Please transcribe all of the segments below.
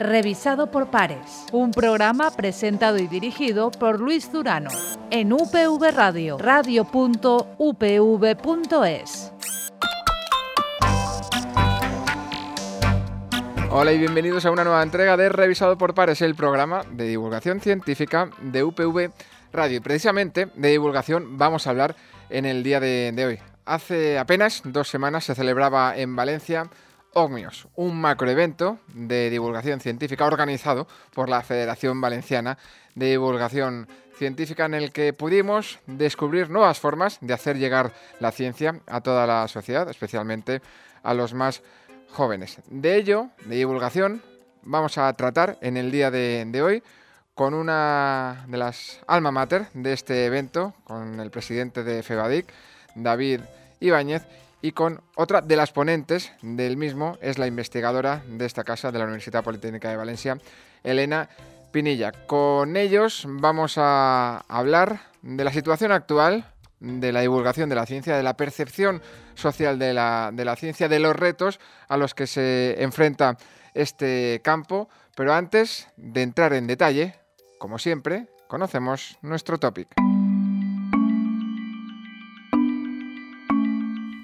revisado por pares. Un programa presentado y dirigido por Luis Durano en UPV Radio, radio.upv.es. Hola y bienvenidos a una nueva entrega de Revisado por Pares, el programa de divulgación científica de UPV Radio. Y precisamente de divulgación vamos a hablar en el día de, de hoy. Hace apenas dos semanas se celebraba en Valencia OGMIOS, un macroevento de divulgación científica organizado por la Federación Valenciana de Divulgación Científica en el que pudimos descubrir nuevas formas de hacer llegar la ciencia a toda la sociedad, especialmente a los más jóvenes. De ello, de divulgación, vamos a tratar en el día de, de hoy con una de las alma mater de este evento, con el presidente de FEBADIC, David Ibáñez, y con otra de las ponentes del mismo, es la investigadora de esta casa de la Universidad Politécnica de Valencia, Elena Pinilla. Con ellos vamos a hablar de la situación actual, de la divulgación de la ciencia, de la percepción social de la, ciencia, de los retos a los que se enfrenta este campo. Pero antes de entrar en detalle, como siempre, conocemos nuestro topic.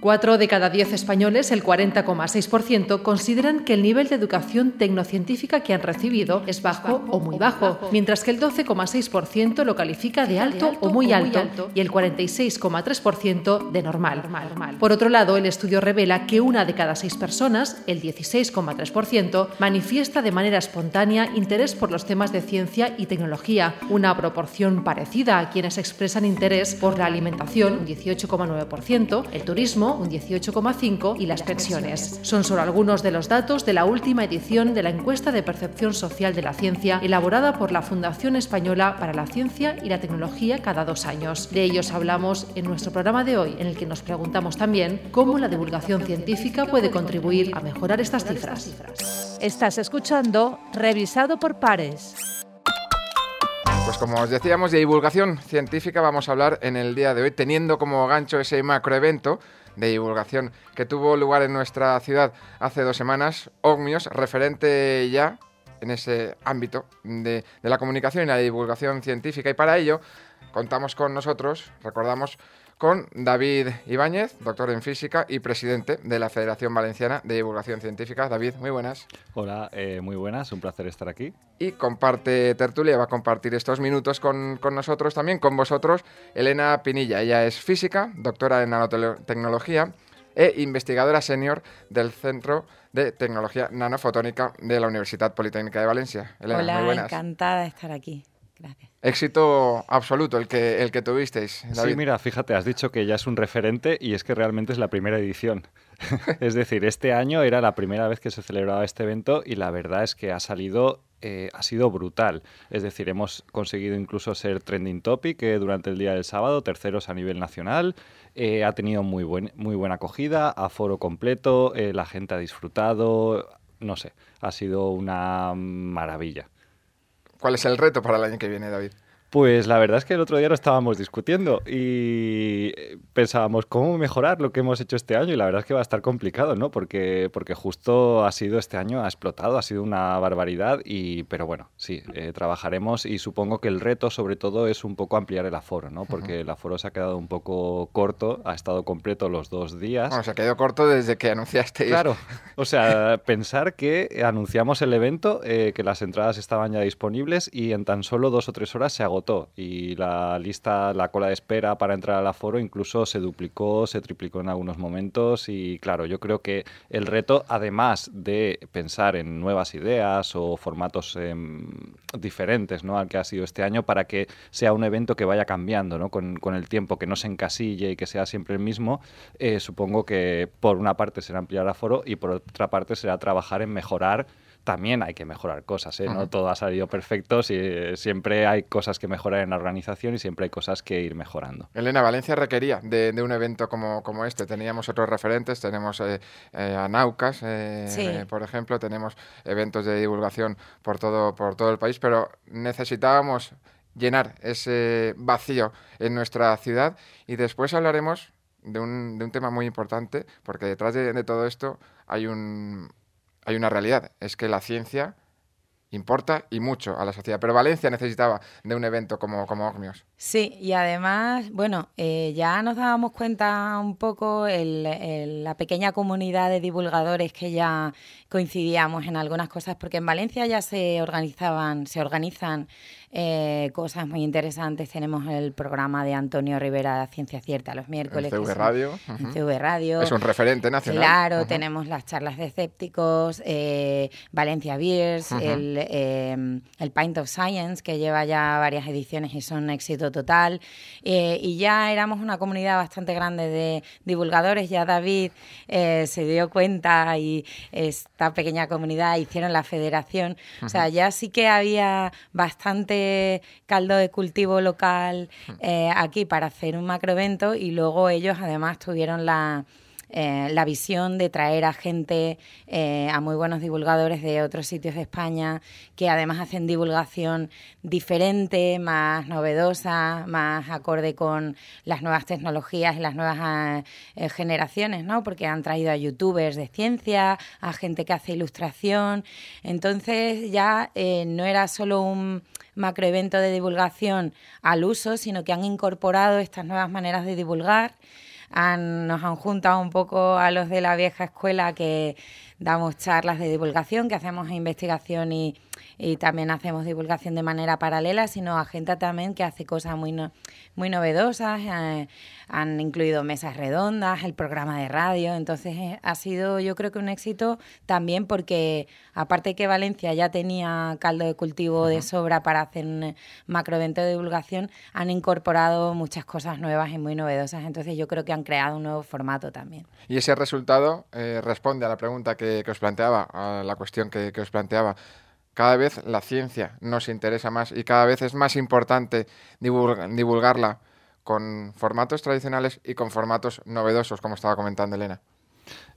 Cuatro de cada diez españoles, el 40,6%, consideran que el nivel de educación tecnocientífica que han recibido es bajo o muy bajo, mientras que el 12,6% lo califica de alto o muy alto y el 46,3% de normal. Por otro lado, el estudio revela que una de cada seis personas, el 16,3%, manifiesta de manera espontánea interés por los temas de ciencia y tecnología, una proporción parecida a quienes expresan interés por la alimentación, un 18,9%, el turismo, un 18,5% y las pensiones. Son solo algunos de los datos de la última edición de la encuesta de percepción social de la ciencia elaborada por la Fundación Española para la Ciencia y la Tecnología cada dos años. De ellos hablamos en nuestro programa de hoy, en el que nos preguntamos también cómo la divulgación científica puede contribuir a mejorar estas cifras. Estás escuchando Revisado por Pares. Pues como os decíamos, de divulgación científica vamos a hablar en el día de hoy, teniendo como gancho ese macroevento de divulgación que tuvo lugar en nuestra ciudad hace dos semanas, OGMIOS, referente ya en ese ámbito de, de la comunicación y la divulgación científica. Y para ello contamos con nosotros, recordamos, con David Ibáñez, doctor en física y presidente de la Federación Valenciana de Divulgación Científica. David, muy buenas. Hola, eh, muy buenas, un placer estar aquí. Y comparte tertulia, va a compartir estos minutos con, con nosotros también, con vosotros, Elena Pinilla. Ella es física, doctora en nanotecnología e investigadora senior del Centro de Tecnología Nanofotónica de la Universidad Politécnica de Valencia. Elena, Hola, muy buenas. encantada de estar aquí. Gracias. Éxito absoluto el que, el que tuvisteis. David. Sí, mira, fíjate, has dicho que ya es un referente y es que realmente es la primera edición. es decir, este año era la primera vez que se celebraba este evento y la verdad es que ha salido eh, ha sido brutal. Es decir, hemos conseguido incluso ser trending topic eh, durante el día del sábado, terceros a nivel nacional. Eh, ha tenido muy, buen, muy buena acogida, aforo completo, la gente ha disfrutado. No sé, ha sido una maravilla. ¿Cuál es el reto para el año que viene, David? Pues la verdad es que el otro día lo estábamos discutiendo y pensábamos cómo mejorar lo que hemos hecho este año y la verdad es que va a estar complicado, ¿no? Porque, porque justo ha sido este año, ha explotado, ha sido una barbaridad y, pero bueno, sí, eh, trabajaremos y supongo que el reto sobre todo es un poco ampliar el aforo, ¿no? Porque el aforo se ha quedado un poco corto, ha estado completo los dos días. Bueno, se ha quedado corto desde que anunciasteis. Claro, o sea, pensar que anunciamos el evento, eh, que las entradas estaban ya disponibles y en tan solo dos o tres horas se agotó y la lista, la cola de espera para entrar al aforo incluso se duplicó, se triplicó en algunos momentos y claro, yo creo que el reto, además de pensar en nuevas ideas o formatos eh, diferentes ¿no? al que ha sido este año para que sea un evento que vaya cambiando ¿no? con, con, el tiempo, que no se encasille y que sea siempre el mismo, eh, supongo que por una parte será ampliar el aforo y por otra parte será trabajar en mejorar también hay que mejorar cosas, ¿eh? No todo ha salido perfecto, siempre hay cosas que mejorar en la organización y siempre hay cosas que ir mejorando. Elena, Valencia requería de, un evento como, como, este. Teníamos otros referentes, tenemos eh, eh, a Naucas, por ejemplo, tenemos eventos de divulgación por todo, por todo el país, pero necesitábamos llenar ese vacío en nuestra ciudad y después hablaremos de un, de un tema muy importante, porque detrás de todo esto hay un hay una realidad, es que la ciencia importa y mucho a la sociedad. Pero Valencia necesitaba de un evento como, como. Sí, y además, bueno, eh, ya nos dábamos cuenta un poco la pequeña comunidad de divulgadores que ya coincidíamos en algunas cosas, porque en Valencia ya se organizaban, se organizan eh, cosas muy interesantes. Tenemos el programa de Antonio Rivera Ciencia Cierta los miércoles. En CV Radio. En CV Radio. Es un referente nacional. Claro, tenemos las charlas de escépticos, eh, Valencia Beers, el, eh, el Pint of Science, que lleva ya varias ediciones y son éxito total. y ya éramos una comunidad bastante grande de divulgadores. Ya David se dio cuenta y esta pequeña comunidad hicieron la federación. O sea, ya sí que había bastante caldo de cultivo local eh, aquí para hacer un macroevento y luego ellos además tuvieron la, eh, la visión de traer a gente, eh, a muy buenos divulgadores de otros sitios de España, que además hacen divulgación diferente, más novedosa, más acorde con las nuevas tecnologías y las nuevas generaciones, ¿no? Porque han traído a youtubers de ciencia, a gente que hace ilustración. Entonces ya no era solo un macroevento de divulgación al uso, sino que han incorporado estas nuevas maneras de divulgar. nos han juntado un poco a los de la vieja escuela que damos charlas de divulgación, que hacemos investigación y, y también hacemos divulgación de manera paralela, sino a gente también que hace cosas muy, muy novedosas. Eh, han incluido mesas redondas, el programa de radio. Entonces eh, ha sido yo creo que un éxito también porque aparte que Valencia ya tenía caldo de cultivo de sobra para hacer un macroevento de divulgación, han incorporado muchas cosas nuevas y muy novedosas. Entonces yo creo que han creado un nuevo formato también. Y ese resultado eh, responde a la pregunta que, os planteaba, a la cuestión que os planteaba cada vez la ciencia nos interesa más y cada vez es más importante divulgarla con formatos tradicionales y con formatos novedosos, como estaba comentando Elena.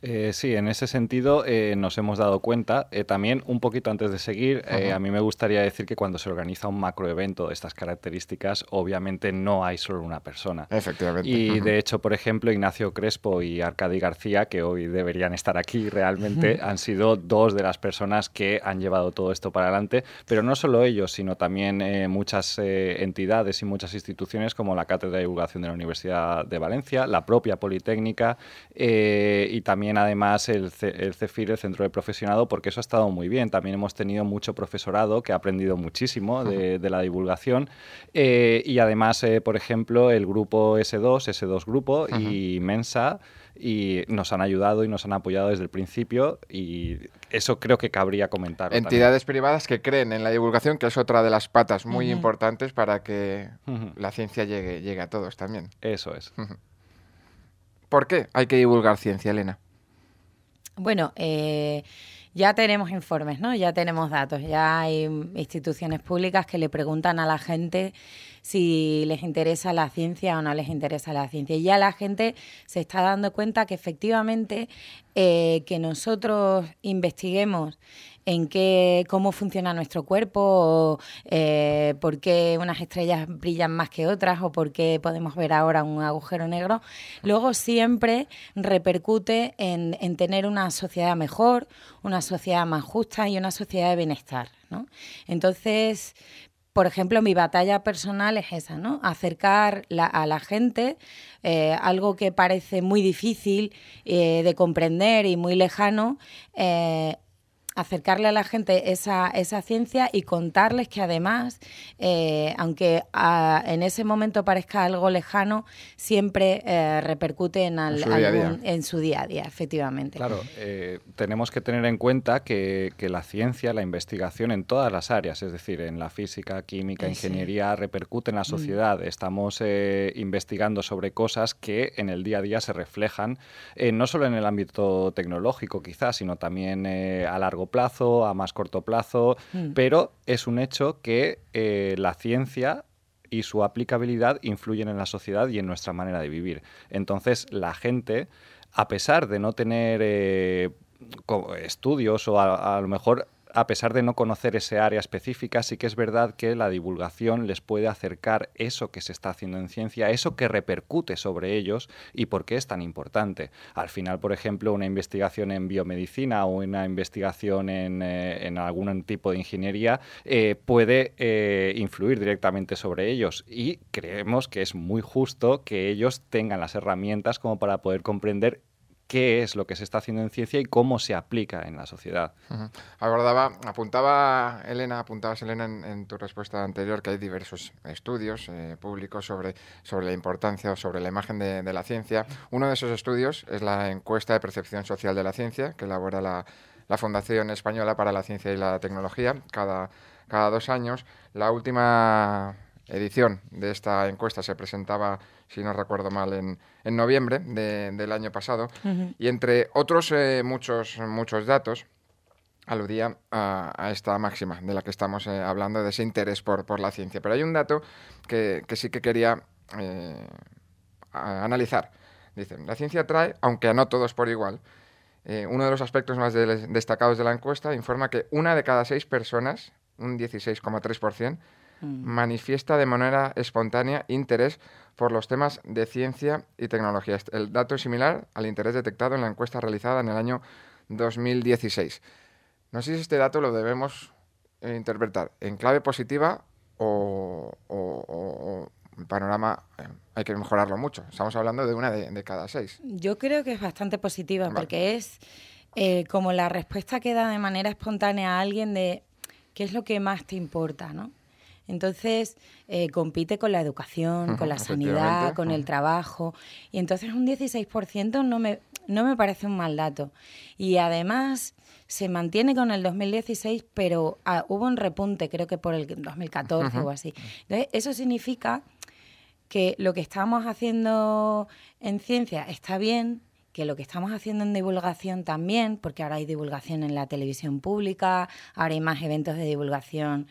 Eh, sí, en ese sentido eh, nos hemos dado cuenta. Eh, también, un poquito antes de seguir, a mí me gustaría decir que cuando se organiza un macroevento de estas características, obviamente no hay solo una persona. Efectivamente. Y de hecho, por ejemplo, Ignacio Crespo y Arcadi García, que hoy deberían estar aquí realmente, han sido dos de las personas que han llevado todo esto para adelante. Pero no solo ellos, sino también muchas entidades y muchas instituciones como la Cátedra de Divulgación de la Universidad de Valencia, la propia Politécnica y también además el, el CEFIR, el Centro de Profesionado, porque eso ha estado muy bien. También hemos tenido mucho profesorado que ha aprendido muchísimo de, la divulgación eh, y además, eh, por ejemplo, el grupo S2, S2 Grupo y Mensa y nos han ayudado y nos han apoyado desde el principio y eso creo que cabría comentar. Entidades privadas que creen en la divulgación, que es otra de las patas muy importantes para que la ciencia llegue, llegue a todos también. Eso es. ¿Por qué hay que divulgar ciencia, Elena? Bueno, eh, ya tenemos informes, ¿no? Ya tenemos datos, ya hay instituciones públicas que le preguntan a la gente si les interesa la ciencia o no les interesa la ciencia. Y ya la gente se está dando cuenta que efectivamente eh, que nosotros investiguemos en qué, cómo funciona nuestro cuerpo, o, eh, por qué unas estrellas brillan más que otras, o por qué podemos ver ahora un agujero negro, luego siempre repercute en, en tener una sociedad mejor, una sociedad más justa y una sociedad de bienestar. Entonces, por ejemplo, mi batalla personal es esa, ¿no? Acercar a la gente eh, algo que parece muy difícil eh, de comprender y muy lejano, acercarle a la gente esa, esa ciencia y contarles que además, eh, aunque en ese momento parezca algo lejano, siempre eh, repercute en, en, su día a día, efectivamente. Claro, eh, tenemos que tener en cuenta que, la ciencia, la investigación en todas las áreas, es decir, en la física, química, ingeniería, repercute en la mm. sociedad. Estamos investigando sobre cosas que en el día a día se reflejan, no solo en el ámbito tecnológico quizás, sino también a largo plazo, a más corto plazo, mm. pero es un hecho que eh, la ciencia y su aplicabilidad influyen en la sociedad y en nuestra manera de vivir. Entonces, la gente, a pesar de no tener eh, estudios o a, lo mejor a pesar de no conocer ese área específica, sí que es verdad que la divulgación les puede acercar eso que se está haciendo en ciencia, eso que repercute sobre ellos y por qué es tan importante. Al final, por ejemplo, una investigación en biomedicina o una investigación en, eh, algún tipo de ingeniería eh, puede eh, influir directamente sobre ellos y creemos que es muy justo que ellos tengan las herramientas como para poder comprender qué es lo que se está haciendo en ciencia y cómo se aplica en la sociedad. Abordaba, apuntaba Elena, apuntabas Elena en, tu respuesta anterior que hay diversos estudios eh, públicos sobre, sobre la importancia o sobre la imagen de, la ciencia. Uno de esos estudios es la encuesta de percepción social de la ciencia que elabora la, la Fundación Española para la Ciencia y la Tecnología cada, cada dos años. La última edición de esta encuesta se presentaba si no recuerdo mal, en, en noviembre del año pasado. Y entre otros eh, muchos, muchos datos, aludía a, esta máxima de la que estamos eh, hablando, de ese interés por, por, la ciencia. Pero hay un dato que, que sí que quería eh, analizar. Dicen, la ciencia trae, aunque a no todos por igual, uno de los aspectos más destacados de la encuesta informa que una de cada seis personas, un 16,3%, Mm. manifiesta de manera espontánea interés por los temas de ciencia y tecnología. El dato es similar al interés detectado en la encuesta realizada en el año 2016. No sé si este dato lo debemos eh, interpretar en clave positiva o, el panorama eh, hay que mejorarlo mucho. Estamos hablando de una de, cada seis. Yo creo que es bastante positiva porque es eh, como la respuesta que da de manera espontánea a alguien de qué es lo que más te importa, ¿no? Entonces, eh, compite con la educación, con la sanidad, con el trabajo. Y entonces un 16% no me, no me parece un mal dato. Y además se mantiene con el 2016, pero ah, hubo un repunte, creo que por el 2014 o así. Entonces, eso significa que lo que estamos haciendo en ciencia está bien, que lo que estamos haciendo en divulgación también, porque ahora hay divulgación en la televisión pública, ahora hay más eventos de divulgación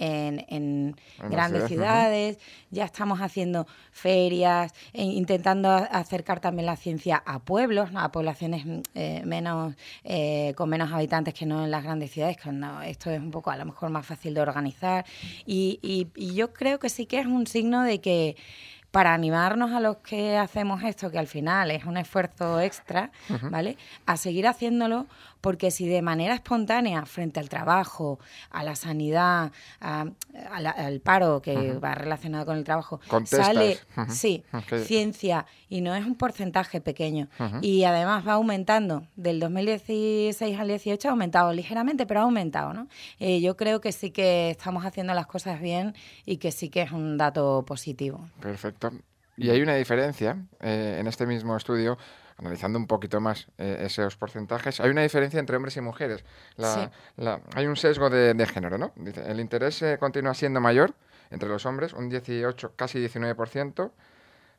en, grandes ciudades, ya estamos haciendo ferias, e intentando acercar también la ciencia a pueblos, a poblaciones eh, menos eh, con menos habitantes que no en las grandes ciudades, que esto es un poco a lo mejor más fácil de organizar. y yo creo que sí que es un signo de que para animarnos a los que hacemos esto, que al final es un esfuerzo extra, ¿vale? A seguir haciéndolo, porque si de manera espontánea, frente al trabajo, a la sanidad, al paro que va relacionado con el trabajo, sale, sí, ciencia, y no es un porcentaje pequeño, y además va aumentando, del 2016 al 18 ha aumentado ligeramente, pero ha aumentado, ¿no? Eh, yo creo que sí que estamos haciendo las cosas bien y que sí que es un dato positivo. Perfecto. Y hay una diferencia eh, en este mismo estudio, analizando un poquito más eh, esos porcentajes, hay una diferencia entre hombres y mujeres. hay un sesgo de, género, ¿no? Dice, el interés eh, continúa siendo mayor entre los hombres, un 18, casi 19%,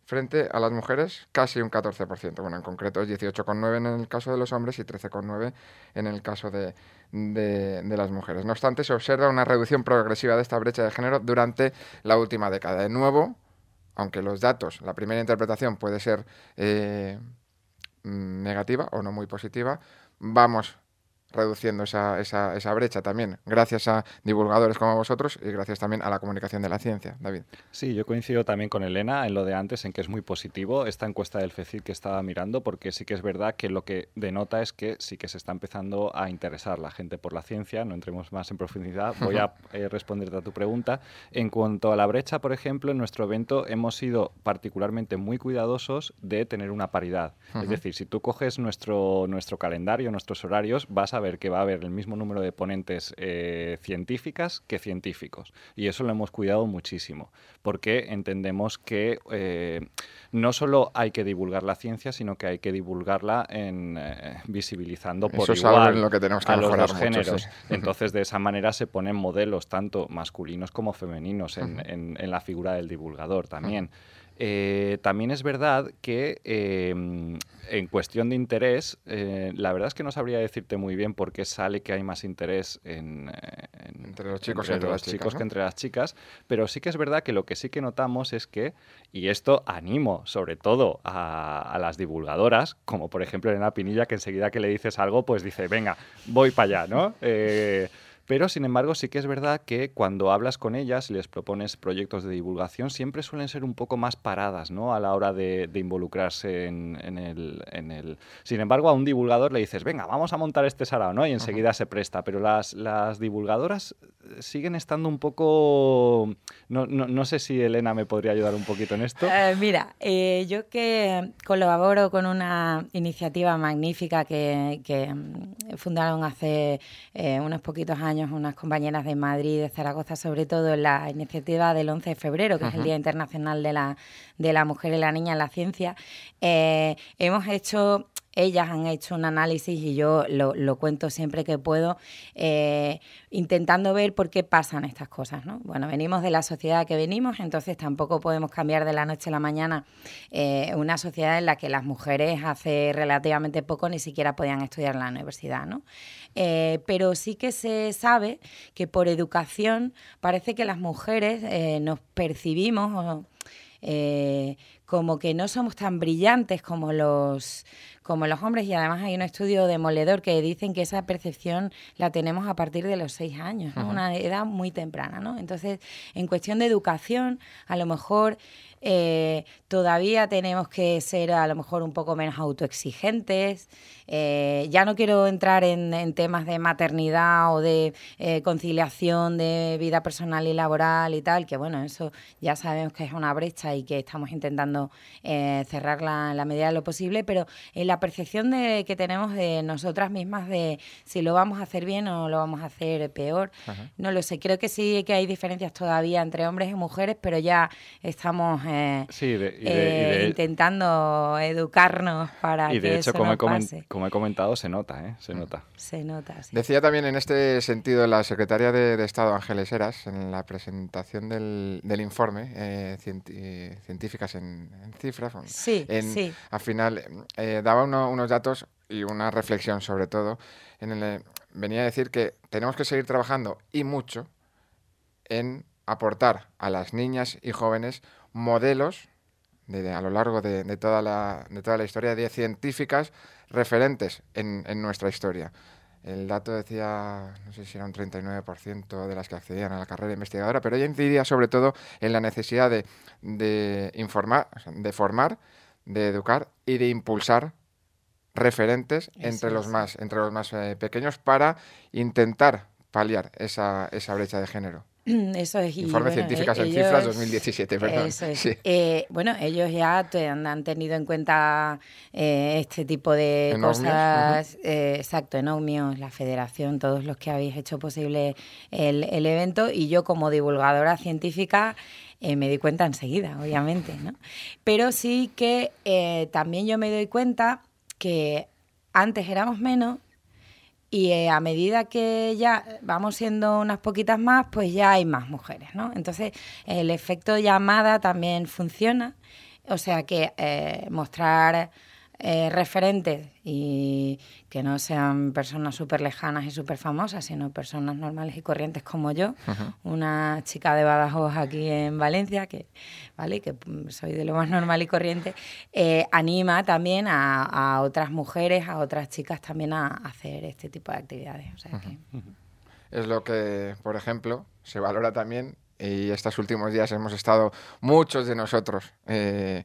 frente a las mujeres, casi un 14%. Bueno, en concreto es 18,9% en el caso de los hombres y 13,9% en el caso de, de, las mujeres. No obstante, se observa una reducción progresiva de esta brecha de género durante la última década. De nuevo, aunque los datos, la primera interpretación puede ser eh, negativa o no muy positiva, vamos reduciendo esa, esa, esa, brecha también, gracias a divulgadores como vosotros y gracias también a la comunicación de la ciencia. David. Sí, yo coincido también con Elena en lo de antes, en que es muy positivo esta encuesta del FECID que estaba mirando, porque sí que es verdad que lo que denota es que sí que se está empezando a interesar la gente por la ciencia. No entremos más en profundidad. Voy a eh, responderte a tu pregunta. En cuanto a la brecha, por ejemplo, en nuestro evento hemos sido particularmente muy cuidadosos de tener una paridad. Es decir, si tú coges nuestro, nuestro calendario, nuestros horarios, vas a ver que va a haber el mismo número de ponentes eh, científicas que científicos. Y eso lo hemos cuidado muchísimo, porque entendemos que eh, no solo hay que divulgar la ciencia, sino que hay que divulgarla en eh, visibilizando por igual lo que tenemos que a los dos géneros. Entonces, de esa manera se ponen modelos tanto masculinos como femeninos en, la figura del divulgador también. Eh, también es verdad que em, en cuestión de interés, eh, la verdad es que no sabría decirte muy bien por qué sale que hay más interés en, eh, entre los chicos, entre los chicos que entre las chicas, pero sí que es verdad que lo que sí que notamos es que, y esto animo sobre todo a, las divulgadoras, como por ejemplo Elena Pinilla, que enseguida que le dices algo, pues dice, venga, voy para allá, ¿no? Pero, sin embargo, sí que es verdad que cuando hablas con ellas y les propones proyectos de divulgación, siempre suelen ser un poco más paradas ¿no? a la hora de, involucrarse en, el, en, el, Sin embargo, a un divulgador le dices, venga, vamos a montar este sarao, ¿no? Y enseguida se presta. Pero las, las divulgadoras eh, siguen estando un poco... No, no, no, sé si Elena me podría ayudar un poquito en esto. Eh, mira, eh, yo que colaboro con una iniciativa magnífica que, que mm, fundaron hace unos poquitos años unas compañeras de Madrid y de Zaragoza, sobre todo en la iniciativa del 11 de febrero, que es el Día Internacional de la, de la Mujer y la Niña en la Ciencia. Eh, hemos hecho ellas han hecho un análisis y yo lo, cuento siempre que puedo, eh, intentando ver por qué pasan estas cosas. ¿no? Bueno, venimos de la sociedad que venimos, entonces tampoco podemos cambiar de la noche a la mañana eh, una sociedad en la que las mujeres hace relativamente poco ni siquiera podían estudiar en la universidad. ¿no? Eh, pero sí que se sabe que por educación parece que las mujeres nos percibimos como que no somos tan brillantes como los como los hombres y además hay un estudio demoledor que dicen que esa percepción la tenemos a partir de los seis años, una edad muy temprana, ¿no? Entonces, en cuestión de educación, a lo mejor eh, todavía tenemos que ser a lo mejor un poco menos autoexigentes. Eh, ya no quiero entrar en, temas de maternidad o de eh, conciliación de vida personal y laboral y tal, que bueno, eso ya sabemos que es una brecha y que estamos intentando cerrarla en la medida de lo posible, pero en la percepción de, que tenemos de nosotras mismas de si lo vamos a hacer bien o lo vamos a hacer peor, no lo sé. Creo que sí que hay diferencias todavía entre hombres y mujeres, pero ya estamos intentando educarnos para y de hecho, como, he como he comentado, se nota, ¿eh? Se nota. Se nota, Decía también en este sentido la secretaria de, Estado, Ángeles Eras, en la presentación del, informe, eh, científicas en, cifras, sí, al final eh, daba unos datos y una reflexión sobre todo. En el, venía a decir que tenemos que seguir trabajando y mucho en aportar a las niñas y jóvenes modelos de, a lo largo de, toda la, de toda la historia de científicas referentes en, nuestra historia. El dato decía, no sé si era un 39% de las que accedían a la carrera investigadora, pero ella incidiría sobre todo en la necesidad de, informar, de formar, de educar y de impulsar referentes entre los, más, entre los más eh, pequeños para intentar paliar esa, esa brecha de género. Eso es. Informe Científicas en Cifras 2017, perdón. Eso es. Eh, bueno, ellos ya han, tenido en cuenta eh, este tipo de cosas. Eh, exacto, Enomios, la federación, todos los que habéis hecho posible el, el evento. Y yo, como divulgadora científica, me di cuenta enseguida, obviamente. ¿no? Pero sí que también yo me doy cuenta que antes éramos menos y eh, a medida que ya vamos siendo unas poquitas más, pues ya hay más mujeres, ¿no? Entonces, el efecto llamada también funciona. O sea que eh, mostrar eh, referentes y que no sean personas súper lejanas y súper famosas, sino personas normales y corrientes como yo, una chica de Badajoz aquí en Valencia, que, ¿vale? que soy de lo más normal y corriente, eh, anima también a, otras mujeres, a otras chicas también a, hacer este tipo de actividades. Es lo que, por ejemplo, se valora también y estos últimos días hemos estado muchos de nosotros eh,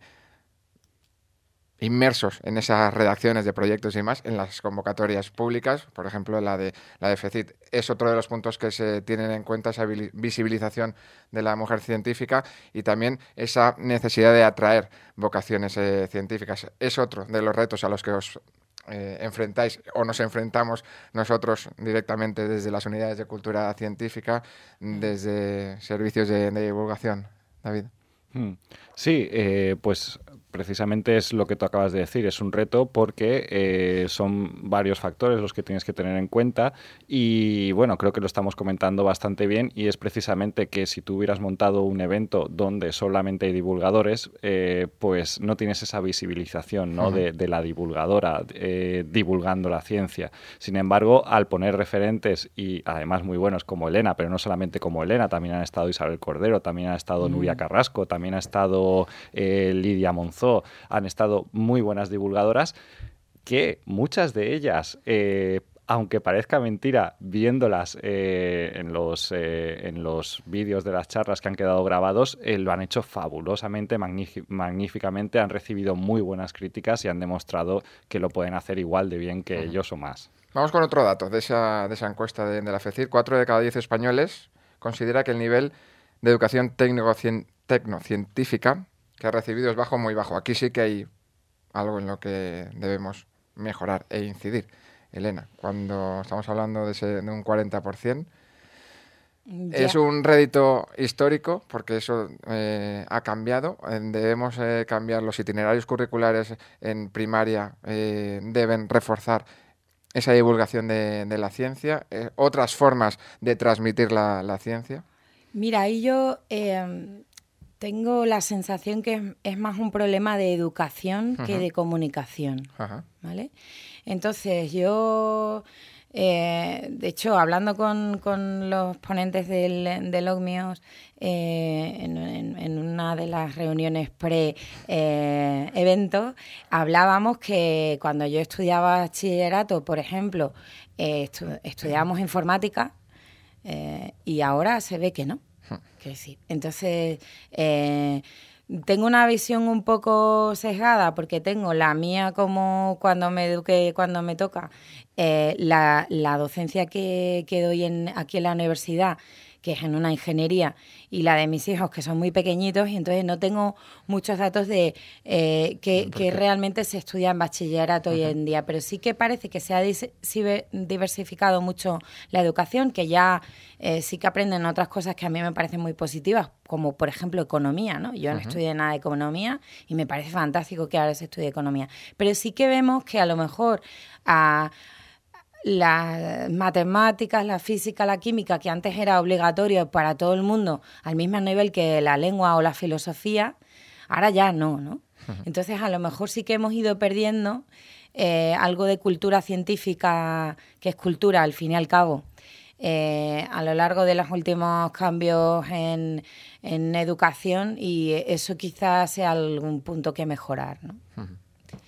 inmersos en esas redacciones de proyectos y demás, en las convocatorias públicas, por ejemplo, la de la de FECIT, es otro de los puntos que se tienen en cuenta, esa visibilización de la mujer científica y también esa necesidad de atraer vocaciones eh, científicas. Es otro de los retos a los que os eh, enfrentáis o nos enfrentamos nosotros directamente desde las unidades de cultura científica, desde servicios de, divulgación. David. Hmm. Sí, eh, pues precisamente es lo que tú acabas de decir, es un reto porque eh, son varios factores los que tienes que tener en cuenta y bueno, creo que lo estamos comentando bastante bien y es precisamente que si tú hubieras montado un evento donde solamente hay divulgadores, eh, pues no tienes esa visibilización ¿no? de, la divulgadora eh, divulgando la ciencia. Sin embargo, al poner referentes y además muy buenos como Elena, pero no solamente como Elena, también han estado Isabel Cordero, también ha estado Nubia Carrasco, también ha estado Lidia Han estado muy buenas divulgadoras que muchas de ellas, eh, aunque parezca mentira, viéndolas eh, en los, eh, en los vídeos de las charlas que han quedado grabados, lo han hecho fabulosamente, magníficamente, han recibido muy buenas críticas y han demostrado que lo pueden hacer igual de bien que ellos o más. Vamos con otro dato de esa, de esa encuesta de, la FECIR. Cuatro de cada diez españoles considera que el nivel de educación técnico-científica que ha recibido es bajo, muy bajo. Aquí sí que hay algo en lo que debemos mejorar e incidir. Elena, cuando estamos hablando de, ese, de un 40%, es un rédito histórico porque eso eh, ha cambiado. Debemos eh, cambiar los itinerarios curriculares en primaria, eh, deben reforzar esa divulgación de, la ciencia, otras formas de transmitir la, la ciencia. Mira, ahí yo tengo la sensación que es, más un problema de educación que de comunicación, ¿vale? Entonces yo, eh, de hecho, hablando con, los ponentes del, del OCMIOS eh, en, una de las reuniones pre-evento, eh, hablábamos que cuando yo estudiaba bachillerato, por ejemplo, estudiábamos informática y ahora se ve que no que sí. Entonces, eh, tengo una visión un poco sesgada porque tengo la mía como cuando me eduqué, cuando me toca, eh, la, docencia que, que doy en, aquí en la universidad que es en una ingeniería, y la de mis hijos, que son muy pequeñitos, y entonces no tengo muchos datos de eh, que, realmente se estudia en bachillerato hoy en día, pero sí que parece que se ha diversificado mucho la educación, que ya eh, sí que aprenden otras cosas que a mí me parecen muy positivas, como por ejemplo economía, ¿no? Yo no estudié nada de economía y me parece fantástico que ahora se estudie economía, pero sí que vemos que a lo mejor a las matemáticas, la física, la química, que antes era obligatorio para todo el mundo al mismo nivel que la lengua o la filosofía, ahora ya no, ¿no? Entonces a lo mejor sí que hemos ido perdiendo eh, algo de cultura científica, que es cultura al fin y al cabo. Eh, a lo largo de los últimos cambios en, en educación y eso quizás sea algún punto que mejorar. ¿no?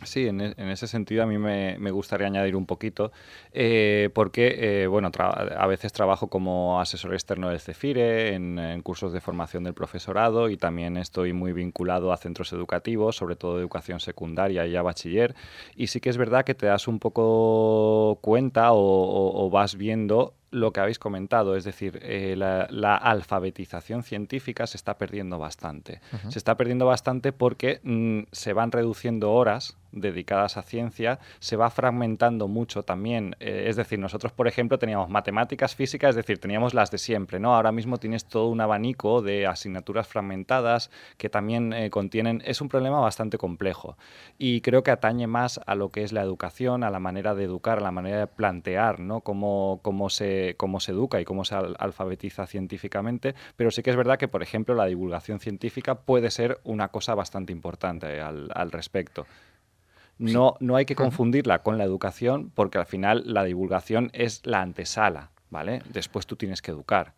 Sí, en, e, ese sentido a mí me, gustaría añadir un poquito, eh, porque eh, bueno, a veces trabajo como asesor externo del CEFIRE, en, cursos de formación del profesorado y también estoy muy vinculado a centros educativos, sobre todo de educación secundaria y a bachiller. Y sí que es verdad que te das un poco cuenta o vas viendo lo que habéis comentado, es decir, eh, la, alfabetización científica se está perdiendo bastante. Se está perdiendo bastante porque mm, se van reduciendo horas dedicadas a ciencia, se va fragmentando mucho también. Eh, es decir, nosotros, por ejemplo, teníamos matemáticas, físicas, es decir, teníamos las de siempre, ¿no? Ahora mismo tienes todo un abanico de asignaturas fragmentadas que también eh, contienen... Es un problema bastante complejo y creo que atañe más a lo que es la educación, a la manera de educar, a la manera de plantear, ¿no? Cómo, cómo, se, cómo se educa y cómo se alfabetiza científicamente, pero sí que es verdad que, por ejemplo, la divulgación científica puede ser una cosa bastante importante al respecto. No, no hay que confundirla con la educación porque al final la divulgación es la antesala, ¿vale? Después tú tienes que educar.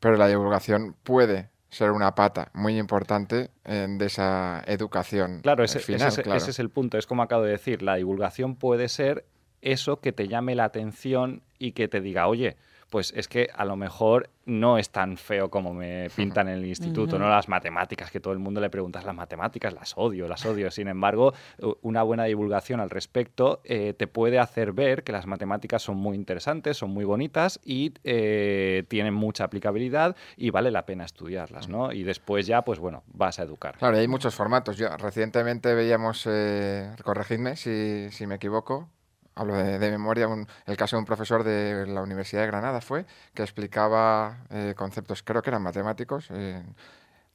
Pero la divulgación puede ser una pata muy importante de esa educación. Claro, ese, ese es el punto. Es como acabo de decir, la divulgación puede ser eso que te llame la atención y que te diga, oye, pues es que a lo mejor no es tan feo como me pintan en el instituto, ¿no? Las matemáticas, que todo el mundo le preguntas las matemáticas, las odio, las odio. Sin embargo, una buena divulgación al respecto eh, te puede hacer ver que las matemáticas son muy interesantes, son muy bonitas y eh, tienen mucha aplicabilidad y vale la pena estudiarlas, ¿no? Y después ya, pues bueno, vas a educar. Claro, hay muchos formatos. Yo recientemente veíamos, eh, corregidme si, si me equivoco, hablo de, memoria, el caso de un profesor de la Universidad de Granada fue, que explicaba eh, conceptos, creo que eran matemáticos,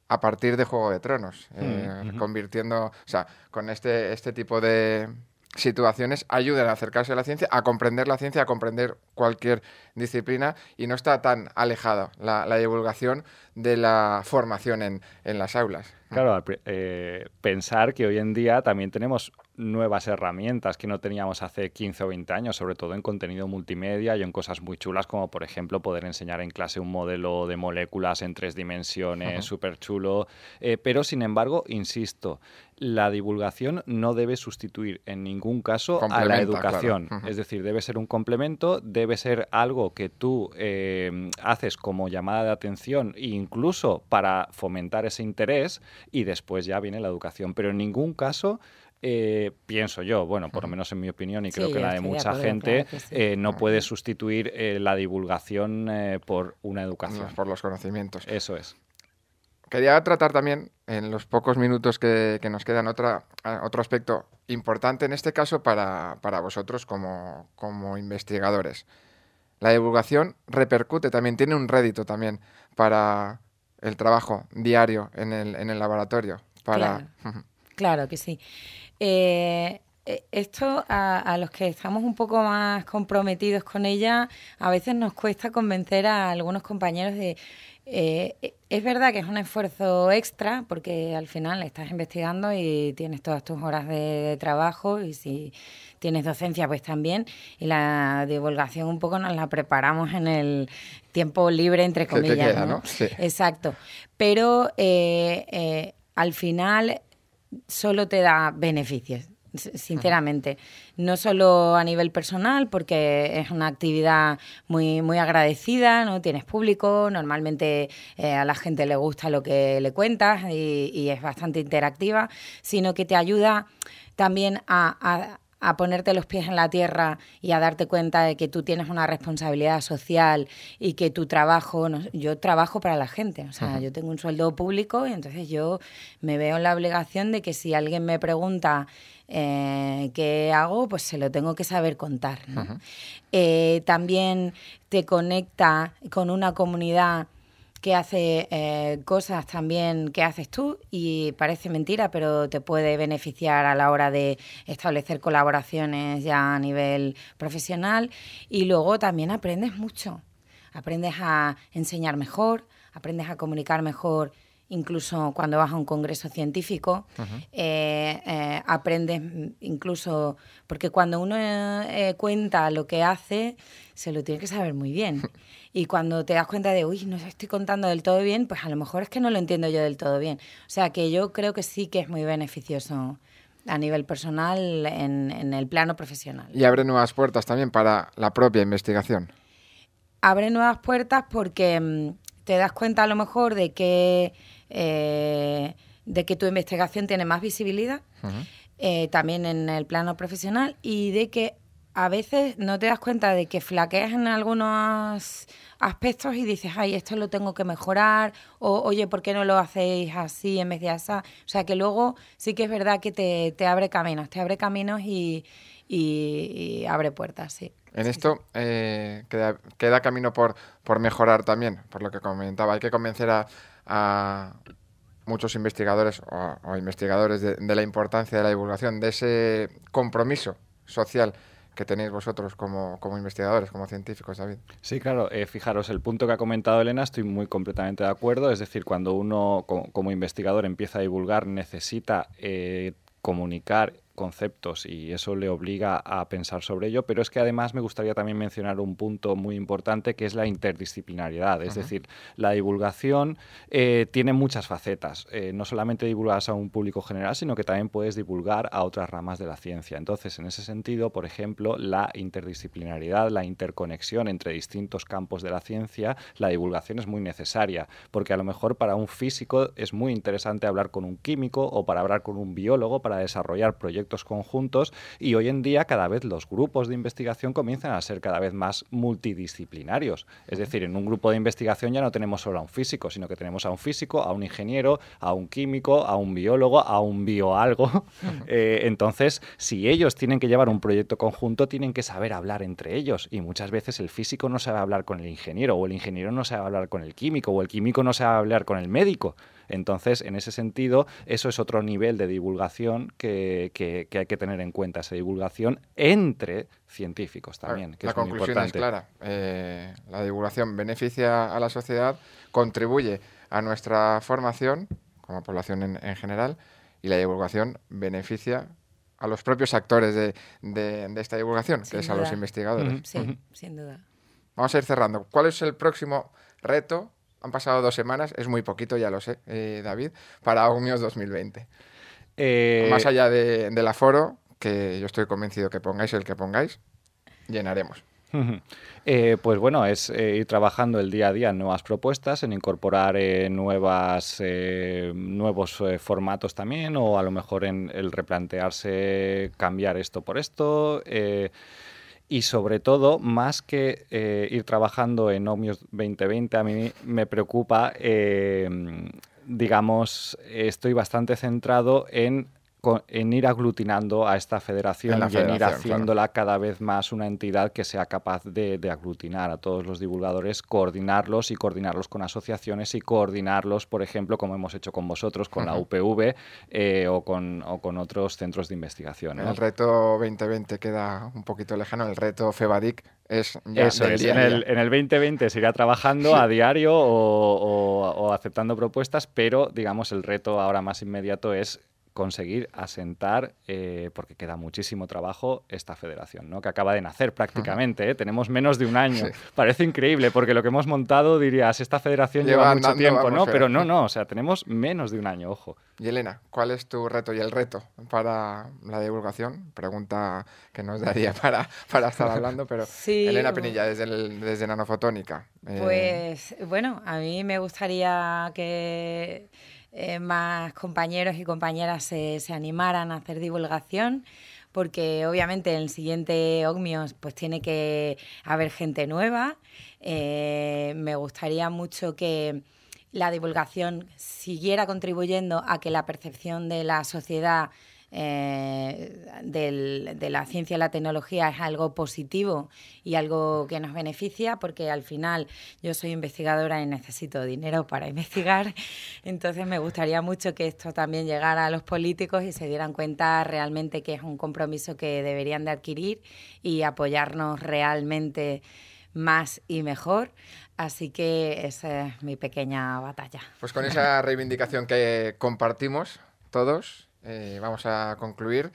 a partir de Juego de Tronos, eh, convirtiendo, o sea, con este, este tipo de, situaciones ayudan a acercarse a la ciencia, a comprender la ciencia, a comprender cualquier disciplina y no está tan alejada la, divulgación de la formación en, en las aulas. Claro, eh, pensar que hoy en día también tenemos nuevas herramientas que no teníamos hace 15 o 20 años, sobre todo en contenido multimedia y en cosas muy chulas como por ejemplo poder enseñar en clase un modelo de moléculas en tres dimensiones, súper chulo. Eh, pero sin embargo, insisto, la divulgación no debe sustituir en ningún caso a la educación. Es decir, debe ser un complemento, debe ser algo que tú eh, haces como llamada de atención incluso para fomentar ese interés y después ya viene la educación. Pero en ningún caso eh, pienso yo, bueno, por lo menos en mi opinión y creo que la de mucha gente, eh, no puede sustituir eh, la divulgación por una educación. por los conocimientos. Eso es. Quería tratar también, en los pocos minutos que, nos quedan, otra, otro aspecto importante en este caso para, vosotros como, como, investigadores. La divulgación repercute también, tiene un rédito también para el trabajo diario en el, en el laboratorio. Para... claro que sí. Eh, eh, esto a, los que estamos un poco más comprometidos con ella, a veces nos cuesta convencer a algunos compañeros de... Eh, es verdad que es un esfuerzo extra porque al final estás investigando y tienes todas tus horas de, trabajo y si tienes docencia pues también y la divulgación un poco nos la preparamos en el tiempo libre entre comillas. ¿no? Exacto. Pero al final solo te da beneficios sinceramente. No solo a nivel personal, porque es una actividad muy, muy agradecida, ¿no? Tienes público, normalmente eh, a la gente le gusta lo que le cuentas y, es bastante interactiva, sino que te ayuda también a a ponerte los pies en la tierra y a darte cuenta de que tú tienes una responsabilidad social y que tu trabajo, yo trabajo para la gente, o sea, yo tengo un sueldo público y entonces yo me veo en la obligación de que si alguien me pregunta eh, qué hago, pues se lo tengo que saber contar. Eh, también te conecta con una comunidad que hace eh, cosas también que haces tú y parece mentira, pero te puede beneficiar a la hora de establecer colaboraciones ya a nivel profesional. Y luego también aprendes mucho, aprendes a enseñar mejor, aprendes a comunicar mejor incluso cuando vas a un congreso científico, eh, eh, aprendes incluso, porque cuando uno cuenta lo que hace, se lo tiene que saber muy bien. Y cuando te das cuenta de, uy, no estoy contando del todo bien, pues a lo mejor es que no lo entiendo yo del todo bien. O sea que yo creo que sí que es muy beneficioso a nivel personal en, el plano profesional. Y abre nuevas puertas también para la propia investigación. Abre nuevas puertas porque mm, te das cuenta a lo mejor de que, eh, de que tu investigación tiene más visibilidad, eh, también en el plano profesional, y de que a veces no te das cuenta de que flaqueas en algunos aspectos y dices, ay, esto lo tengo que mejorar, o oye, ¿por qué no lo hacéis así en vez de así? O sea, que luego sí que es verdad que te, abre caminos, te abre caminos y, abre puertas, sí. En esto eh, queda, camino por, por mejorar también, por lo que comentaba. Hay que convencer a, muchos investigadores o, investigadores de, la importancia de la divulgación, de ese compromiso social que tenéis vosotros como, investigadores, como científicos, David. Sí, claro. Eh, fijaros, el punto que ha comentado Elena, estoy muy completamente de acuerdo. Es decir, cuando uno como, investigador empieza a divulgar, necesita eh, comunicar conceptos y eso le obliga a pensar sobre ello, pero es que además me gustaría también mencionar un punto muy importante que es la interdisciplinariedad, es decir, la divulgación eh, tiene muchas facetas, eh, no solamente divulgas a un público general, sino que también puedes divulgar a otras ramas de la ciencia. Entonces, en ese sentido, por ejemplo, la interdisciplinaridad, la interconexión entre distintos campos de la ciencia, la divulgación es muy necesaria, porque a lo mejor para un físico es muy interesante hablar con un químico o para hablar con un biólogo para desarrollar proyectos conjuntos y hoy en día cada vez los grupos de investigación comienzan a ser cada vez más multidisciplinarios. Es decir, en un grupo de investigación ya no tenemos solo a un físico, sino que tenemos a un físico, a un ingeniero, a un químico, a un biólogo, a un bioalgo. Eh, entonces, si ellos tienen que llevar un proyecto conjunto, tienen que saber hablar entre ellos y muchas veces el físico no sabe hablar con el ingeniero o el ingeniero no sabe hablar con el químico o el químico no sabe hablar con el médico. Entonces, en ese sentido, eso es otro nivel de divulgación que, hay que tener en cuenta, esa divulgación entre científicos también. la conclusión es clara. Eh, la divulgación beneficia a la sociedad, contribuye a nuestra formación como población en, general y la divulgación beneficia a los propios actores de, esta divulgación, que es a los investigadores. Sí, sin duda. Vamos a ir cerrando. ¿Cuál es el próximo reto? Han pasado dos semanas, es muy poquito, ya lo sé, eh, David, para UMIOS 2020. Eh, Más allá del aforo, que yo estoy convencido que pongáis el que pongáis, llenaremos. Eh, pues bueno, es ir trabajando el día a día en nuevas propuestas, en incorporar nuevas, nuevos formatos también, o a lo mejor en el replantearse cambiar esto por esto y sobre todo, más que eh, ir trabajando en OMIOS 2020, a mí me preocupa, eh, digamos, estoy bastante centrado en en ir aglutinando a esta federación y en ir haciéndola cada vez más una entidad que sea capaz de, aglutinar a todos los divulgadores, coordinarlos y coordinarlos con asociaciones y coordinarlos, por ejemplo, como hemos hecho con vosotros, con la UPV eh, o, con, o, con, otros centros de investigación. El reto 2020 queda un poquito lejano, el reto FEBADIC es ya Eso es, en, el, en el 2020 se irá trabajando a diario o, o aceptando propuestas, pero digamos el reto ahora más inmediato es conseguir asentar, eh, porque queda muchísimo trabajo, esta federación, ¿no? que acaba de nacer prácticamente. ¿eh? Tenemos menos de un año. Parece increíble, porque lo que hemos montado dirías, esta federación lleva, mucho tiempo, ¿no? Pero no, no, o sea, tenemos menos de un año, ojo. Y Elena, ¿cuál es tu reto y el reto para la divulgación? Pregunta que nos daría para, para estar hablando, pero Elena Penilla, desde, desde Nanofotónica. Eh, pues bueno, a mí me gustaría que eh, más compañeros y compañeras se, se, animaran a hacer divulgación, porque obviamente en el siguiente OGMIOS pues tiene que haber gente nueva. Eh, me gustaría mucho que la divulgación siguiera contribuyendo a que la percepción de la sociedad eh, de la ciencia y la tecnología es algo positivo y algo que nos beneficia, porque al final yo soy investigadora y necesito dinero para investigar, entonces me gustaría mucho que esto también llegara a los políticos y se dieran cuenta realmente que es un compromiso que deberían de adquirir y apoyarnos realmente más y mejor. Así que esa es mi pequeña batalla. Pues con esa reivindicación que compartimos todos, eh, vamos a concluir,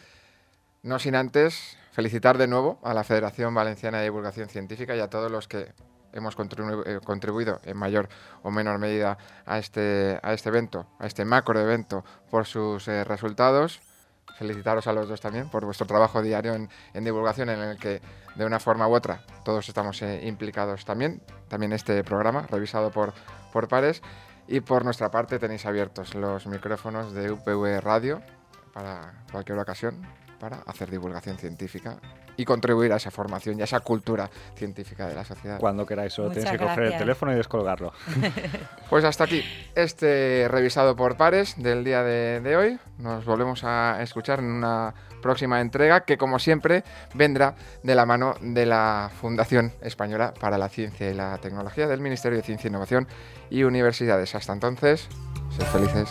no sin antes felicitar de nuevo a la Federación Valenciana de Divulgación Científica y a todos los que hemos eh, contribuido en mayor o menor medida a este, a este evento, a este macro evento, por sus eh, resultados. Felicitaros a los dos también por vuestro trabajo diario en, divulgación en el que de una forma u otra todos estamos implicados también. También este programa revisado por, por pares. Y por nuestra parte tenéis abiertos los micrófonos de UPV Radio para cualquier ocasión para hacer divulgación científica y contribuir a esa formación y a esa cultura científica de la sociedad. Cuando queráis, solo tenéis que coger el teléfono y descolgarlo. pues hasta aquí este revisado por pares del día de, de hoy. Nos volvemos a escuchar en una próxima entrega que, como siempre, vendrá de la mano de la Fundación Española para la Ciencia y la Tecnología del Ministerio de Ciencia, Innovación y Universidades. Hasta entonces, sed felices.